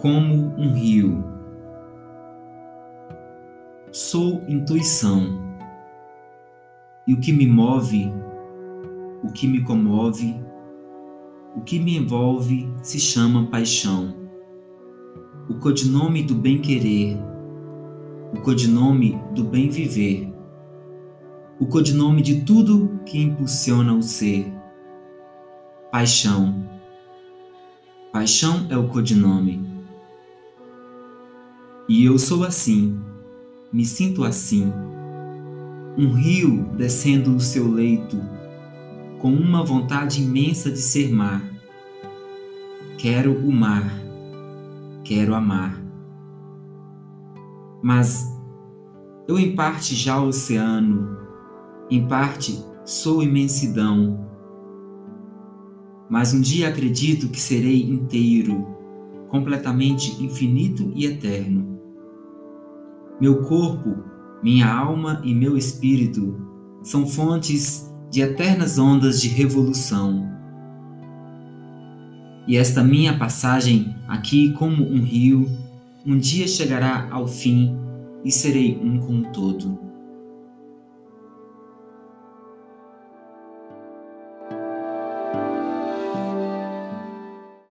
como um rio. Sou intuição. E o que me move, o que me comove, o que me envolve se chama paixão. O codinome do bem-querer, o codinome do bem-viver, o codinome de tudo que impulsiona o ser. Paixão. Paixão é o codinome. E eu sou assim, me sinto assim. Um rio descendo o seu leito, com uma vontade imensa de ser mar. Quero o mar, quero amar. Mas eu em parte já oceano, em parte sou imensidão. Mas um dia acredito que serei inteiro, completamente infinito e eterno. Meu corpo, minha alma e meu espírito são fontes de eternas ondas de revolução. E esta minha passagem aqui, como um rio, um dia chegará ao fim e serei um com o todo.